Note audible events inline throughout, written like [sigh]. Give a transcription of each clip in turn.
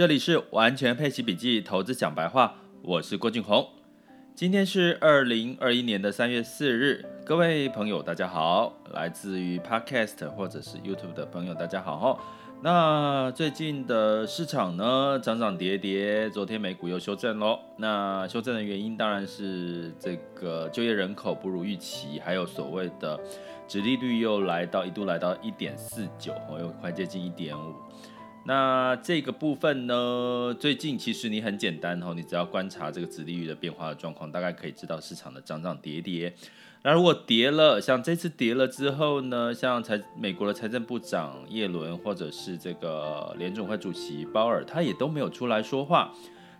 这里是完全配息笔记投资讲白话，我是郭俊宏。今天是二零二一年的三月四日，各位朋友大家好，来自于 Podcast 或者是 YouTube 的朋友大家好。那最近的市场呢，涨涨跌跌，昨天美股又修正喽。那修正的原因当然是这个就业人口不如预期，还有所谓的殖利率又来到一度来到一点四九，又快接近一点五。那这个部分呢，最近其实你很简单哦，你只要观察这个殖利率的变化的状况，大概可以知道市场的涨涨跌跌。那如果跌了，像这次跌了之后呢，像财美国的财政部长耶伦，或者是这个联总会主席鲍尔，他也都没有出来说话，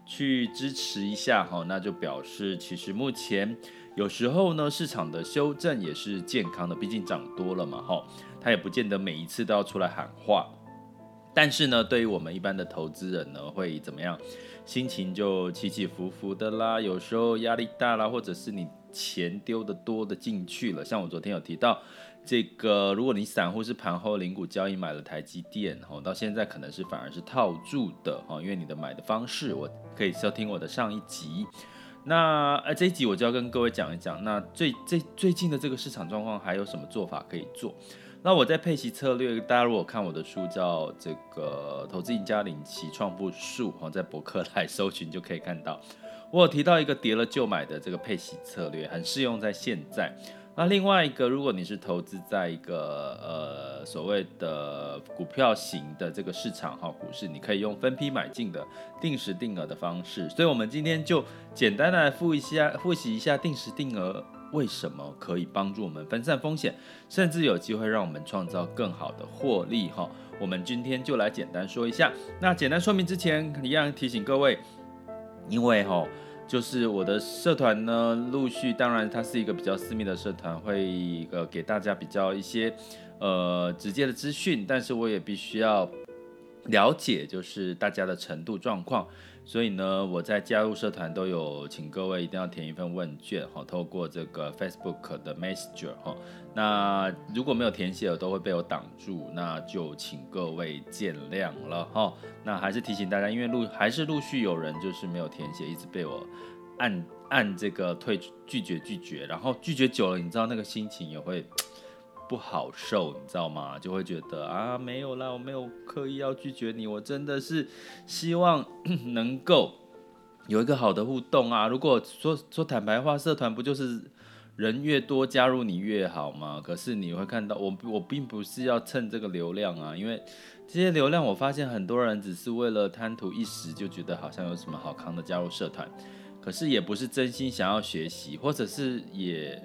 去支持一下哈，那就表示其实目前有时候呢，市场的修正也是健康的，毕竟涨多了嘛哈，他也不见得每一次都要出来喊话。但是呢，对于我们一般的投资人呢，会怎么样？心情就起起伏伏的啦，有时候压力大啦，或者是你。钱丢的多的进去了，像我昨天有提到，这个如果你散户是盘后零股交易买了台积电，哦，到现在可能是反而是套住的，哈，因为你的买的方式，我可以收听我的上一集。那呃这一集我就要跟各位讲一讲，那最最最近的这个市场状况还有什么做法可以做？那我在配息策略，大家如果看我的书叫这个投资赢家领期创富术，哈，在博客来搜寻就可以看到。我有提到一个跌了就买的这个配息策略，很适用在现在。那另外一个，如果你是投资在一个呃所谓的股票型的这个市场哈，股市，你可以用分批买进的定时定额的方式。所以，我们今天就简单的来复一下复习一下定时定额为什么可以帮助我们分散风险，甚至有机会让我们创造更好的获利哈。我们今天就来简单说一下。那简单说明之前，一样提醒各位。因为哈，就是我的社团呢，陆续，当然它是一个比较私密的社团，会呃给大家比较一些呃直接的资讯，但是我也必须要了解，就是大家的程度状况。所以呢，我在加入社团都有请各位一定要填一份问卷哈，透过这个 Facebook 的 Messenger 哈。那如果没有填写的都会被我挡住，那就请各位见谅了哈。那还是提醒大家，因为陆还是陆续有人就是没有填写，一直被我按按这个退拒绝拒绝，然后拒绝久了，你知道那个心情也会。不好受，你知道吗？就会觉得啊，没有啦，我没有刻意要拒绝你，我真的是希望 [coughs] 能够有一个好的互动啊。如果说说坦白话，社团不就是人越多加入你越好吗？可是你会看到，我我并不是要蹭这个流量啊，因为这些流量，我发现很多人只是为了贪图一时，就觉得好像有什么好康的加入社团，可是也不是真心想要学习，或者是也。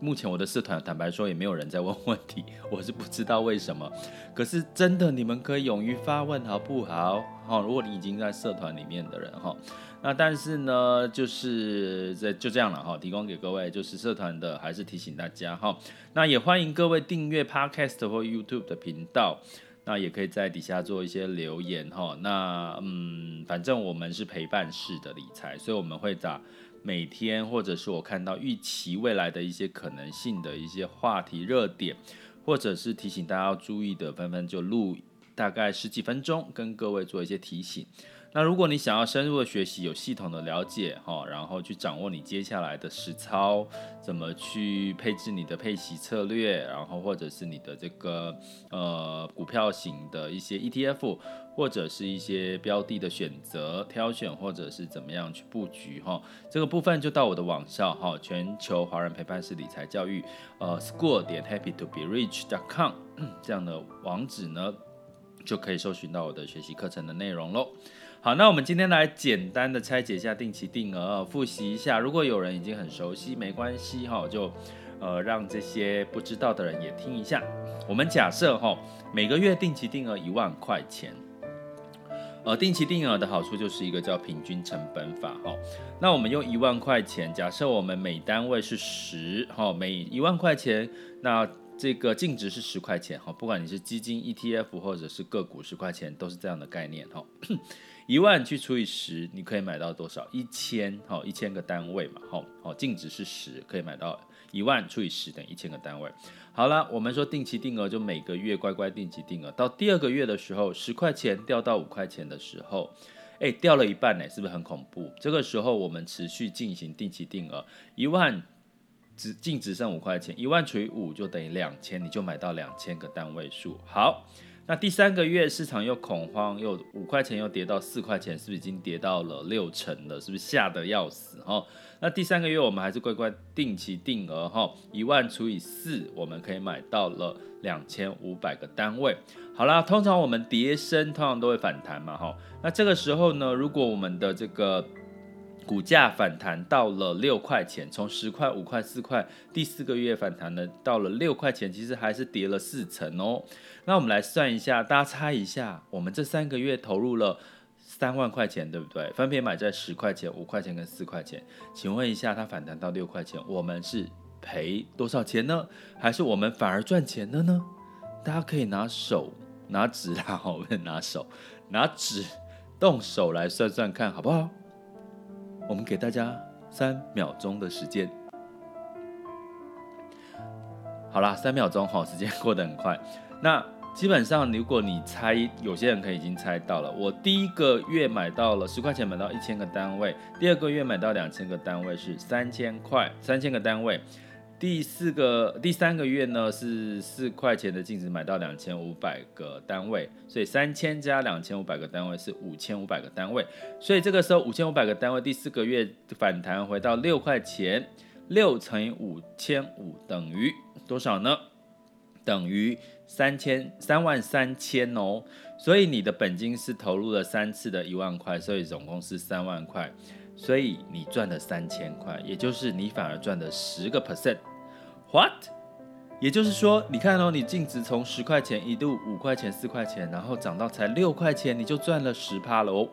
目前我的社团，坦白说也没有人在问问题，[laughs] 我是不知道为什么。可是真的，你们可以勇于发问，好不好？好，如果你已经在社团里面的人哈，那但是呢，就是这就这样了哈，提供给各位就是社团的，还是提醒大家哈。那也欢迎各位订阅 Podcast 或 YouTube 的频道，那也可以在底下做一些留言哈。那嗯，反正我们是陪伴式的理财，所以我们会打。每天，或者是我看到预期未来的一些可能性的一些话题热点，或者是提醒大家要注意的，纷纷就录大概十几分钟，跟各位做一些提醒。那如果你想要深入的学习，有系统的了解哈，然后去掌握你接下来的实操，怎么去配置你的配息策略，然后或者是你的这个呃股票型的一些 ETF，或者是一些标的的选择挑选，或者是怎么样去布局哈，这个部分就到我的网校哈，全球华人陪伴式理财教育呃 school 点 happy to be rich dot com 这样的网址呢，就可以搜寻到我的学习课程的内容喽。好，那我们今天来简单的拆解一下定期定额，复习一下。如果有人已经很熟悉，没关系哈，就呃让这些不知道的人也听一下。我们假设哈，每个月定期定额一万块钱，呃，定期定额的好处就是一个叫平均成本法哈。那我们用一万块钱，假设我们每单位是十哈，每一万块钱，那这个净值是十块钱哈。不管你是基金、ETF 或者是个股，十块钱都是这样的概念哈。一万去除以十，你可以买到多少？一千，好，一千个单位嘛，好，好，净值是十，可以买到一万除以十等于一千个单位。好了，我们说定期定额就每个月乖乖定期定额，到第二个月的时候，十块钱掉到五块钱的时候，哎，掉了一半呢，是不是很恐怖？这个时候我们持续进行定期定额，一万只净值剩五块钱，一万除以五就等于两千，你就买到两千个单位数。好。那第三个月市场又恐慌，又五块钱又跌到四块钱，是不是已经跌到了六成了？是不是吓得要死哈？那第三个月我们还是乖乖定期定额哈，一万除以四，我们可以买到了两千五百个单位。好啦，通常我们跌升通常都会反弹嘛哈。那这个时候呢，如果我们的这个股价反弹到了六块钱，从十块、五块、四块，第四个月反弹了到了六块钱，其实还是跌了四成哦。那我们来算一下，大家猜一下，我们这三个月投入了三万块钱，对不对？分别买在十块钱、五块钱跟四块钱。请问一下，它反弹到六块钱，我们是赔多少钱呢？还是我们反而赚钱了呢？大家可以拿手拿纸啦，[laughs] 我们拿手拿纸动手来算算看，好不好？我们给大家三秒钟的时间。好啦，三秒钟哈，时间过得很快。那基本上，如果你猜，有些人可能已经猜到了。我第一个月买到了十块钱，买到一千个单位；第二个月买到两千个单位，是三千块，三千个单位。第四个、第三个月呢，是四块钱的净值买到两千五百个单位，所以三千加两千五百个单位是五千五百个单位。所以这个时候五千五百个单位第四个月反弹回到六块钱，六乘以五千五等于多少呢？等于三千三万三千哦。所以你的本金是投入了三次的一万块，所以总共是三万块。所以你赚了三千块，也就是你反而赚了十个 percent。What？也就是说，你看哦，你净值从十块钱一度五块钱、四块钱，然后涨到才六块钱，你就赚了十趴了哦。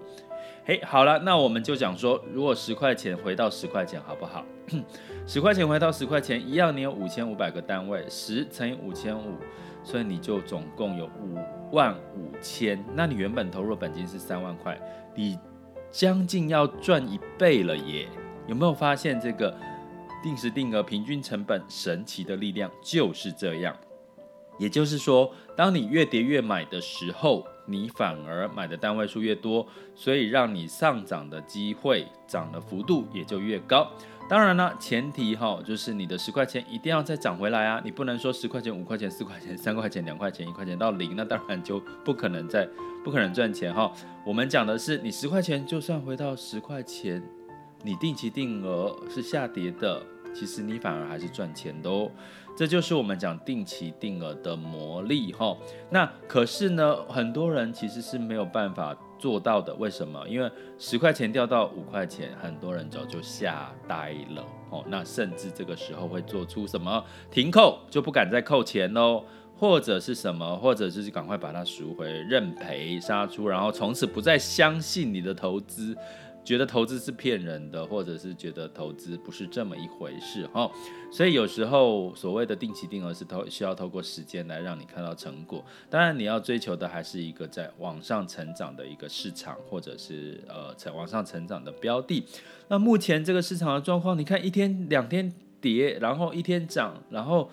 嘿，好了，那我们就讲说，如果十块钱回到十块钱，好不好？十块钱回到十块钱，一样，你有五千五百个单位，十乘以五千五，所以你就总共有五万五千。那你原本投入的本金是三万块，你。将近要赚一倍了耶！有没有发现这个定时定额平均成本神奇的力量就是这样？也就是说，当你越跌越买的时候，你反而买的单位数越多，所以让你上涨的机会涨的幅度也就越高。当然呢，前提哈就是你的十块钱一定要再涨回来啊！你不能说十块钱、五块钱、四块钱、三块钱、两块钱、一块钱到零，那当然就不可能再不可能赚钱哈。我们讲的是，你十块钱就算回到十块钱，你定期定额是下跌的，其实你反而还是赚钱的哦。这就是我们讲定期定额的魔力哈。那可是呢，很多人其实是没有办法。做到的，为什么？因为十块钱掉到五块钱，很多人早就吓呆了哦。那甚至这个时候会做出什么停扣，就不敢再扣钱喽，或者是什么，或者是赶快把它赎回，认赔杀出，然后从此不再相信你的投资。觉得投资是骗人的，或者是觉得投资不是这么一回事哈，所以有时候所谓的定期定额是透需要透过时间来让你看到成果。当然，你要追求的还是一个在往上成长的一个市场，或者是呃成往上成长的标的。那目前这个市场的状况，你看一天两天跌，然后一天涨，然后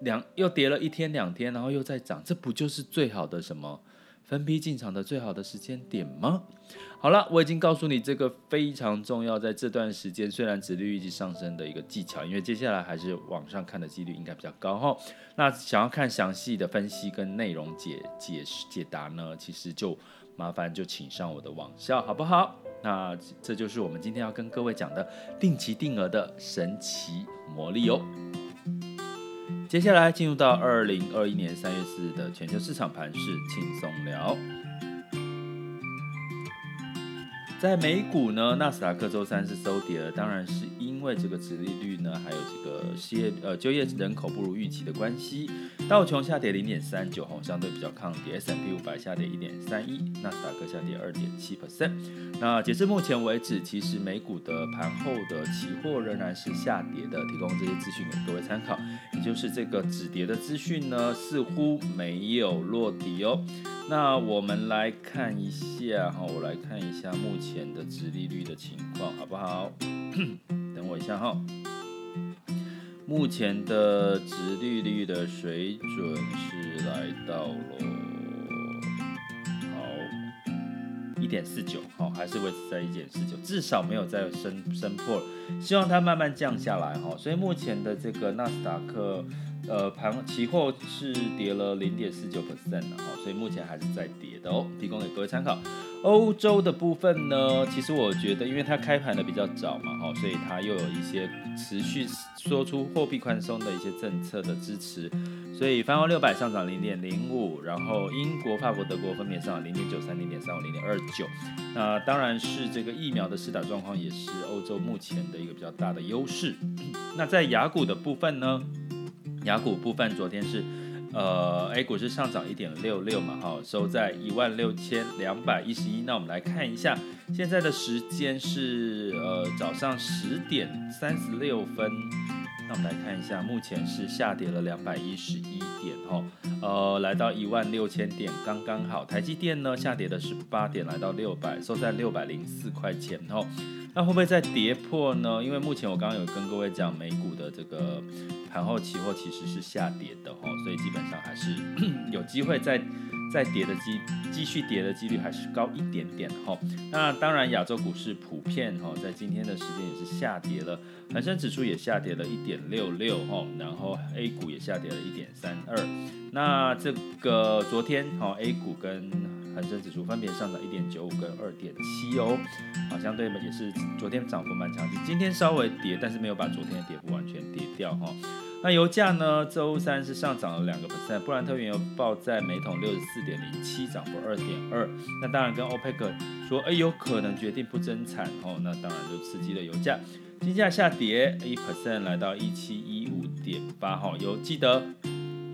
两又跌了一天两天，然后又再涨，这不就是最好的什么？分批进场的最好的时间点吗？好了，我已经告诉你这个非常重要，在这段时间虽然殖利率一直上升的一个技巧，因为接下来还是往上看的几率应该比较高哈。那想要看详细的分析跟内容解解解答呢，其实就麻烦就请上我的网校好不好？那这就是我们今天要跟各位讲的定期定额的神奇魔力哦。接下来进入到二零二一年三月四日的全球市场盘势轻松聊。在美股呢，纳斯达克周三是收跌了，当然是因因为这个殖利率呢，还有这个失业呃就业人口不如预期的关系。道琼下跌零点三九，相对比较抗跌。S&P 五百下跌一点三一，纳斯达克下跌二点七 percent。那截至目前为止，其实美股的盘后的期货仍然是下跌的。提供这些资讯给各位参考，也就是这个止跌的资讯呢，似乎没有落底哦。那我们来看一下哈，我来看一下目前的殖利率的情况，好不好？[coughs] 一下哈。目前的殖利率的水准是来到了。好一点四九，好，还是维持在一点四九，至少没有再升升破，希望它慢慢降下来，哈，所以目前的这个纳斯达克，呃，盘期货是跌了零点四九 percent 的，哈，所以目前还是在跌的哦，提供给各位参考。欧洲的部分呢，其实我觉得，因为它开盘的比较早嘛，哈，所以它又有一些持续说出货币宽松的一些政策的支持。所以泛欧六百上涨零点零五，然后英国、法国、德国分别上涨零点九三、零点三五、零点二九。那当然是这个疫苗的施打状况也是欧洲目前的一个比较大的优势。那在雅股的部分呢？雅股部分昨天是呃 A 股是上涨一点六六嘛，哈，收在一万六千两百一十一。那我们来看一下，现在的时间是呃早上十点三十六分。那我们来看一下，目前是下跌了两百一十一点，哈，呃，来到一万六千点，刚刚好。台积电呢，下跌的是八点，来到六百，收在六百零四块钱，哈。那会不会再跌破呢？因为目前我刚刚有跟各位讲，美股的这个盘后期货其实是下跌的，哈，所以基本上还是 [clears throat] 有机会再。再跌的机继续跌的几率还是高一点点哈。那当然，亚洲股市普遍哈，在今天的时间也是下跌了，恒生指数也下跌了一点六六哈，然后 A 股也下跌了一点三二。那这个昨天哈，A 股跟恒生指数分别上涨一点九五跟二点七哦，好，相对也是昨天涨幅蛮强劲，今天稍微跌，但是没有把昨天的跌幅完全跌掉哈。那油价呢？周三是上涨了两个 percent，布兰特原油报在每桶六十四点零七，涨幅二点二。那当然跟欧佩克说，哎，有可能决定不增产哦，那当然就刺激了油价。金价下跌一 percent，来到一七一五点八。哈，有记得，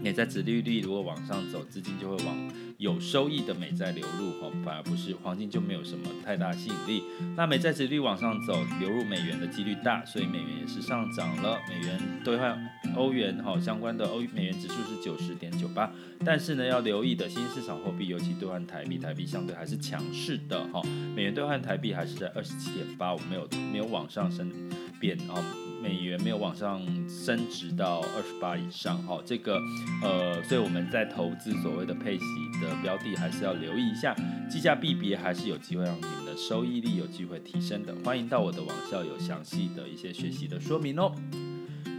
美债殖利率如果往上走，资金就会往。有收益的美债流入，哈，反而不是黄金就没有什么太大吸引力。那美债殖率往上走，流入美元的几率大，所以美元也是上涨了。美元兑换欧元，哈，相关的欧美元指数是九十点九八。但是呢，要留意的新市场货币，尤其兑换台币，台币相对还是强势的，哈。美元兑换台币还是在二十七点八五，没有没有往上升变，哦。美元没有往上升值到二十八以上，哈，这个呃，所以我们在投资所谓的配息的标的，还是要留意一下，计价币别还是有机会让你们的收益率有机会提升的。欢迎到我的网校有详细的一些学习的说明哦。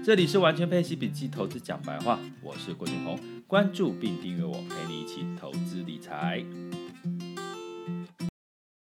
这里是完全配息笔记投资讲白话，我是郭俊宏，关注并订阅我，陪你一起投资理财。